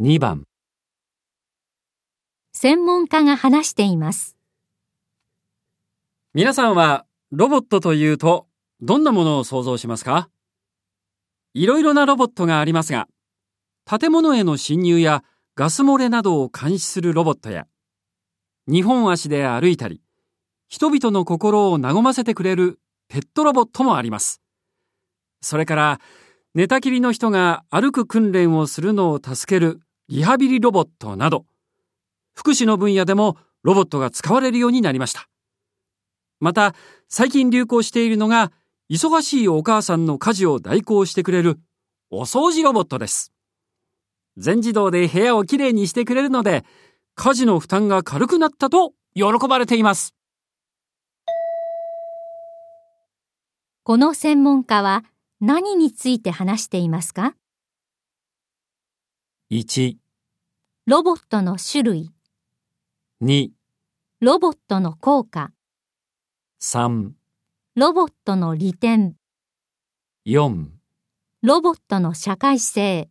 2番専門家が話しています。皆さんはロボットというとどんなものを想像しますか？いろいろなロボットがありますが、建物への侵入やガス漏れなどを監視するロボットや、日本足で歩いたり、人々の心を和ませてくれるペットロボットもあります。それから、寝たきりの人が歩く訓練をするのを助けるリハビリロボットなど、福祉の分野でもロボットが使われるようになりました。また、最近流行しているのが、忙しいお母さんの家事を代行してくれるお掃除ロボットです。全自動で部屋をきれいにしてくれるので、家事の負担が軽くなったと喜ばれています。この専門家は何について話していますか？1、ロボットの種類、2、ロボットの効果、3、ロボットの利点、4ロボットの社会性。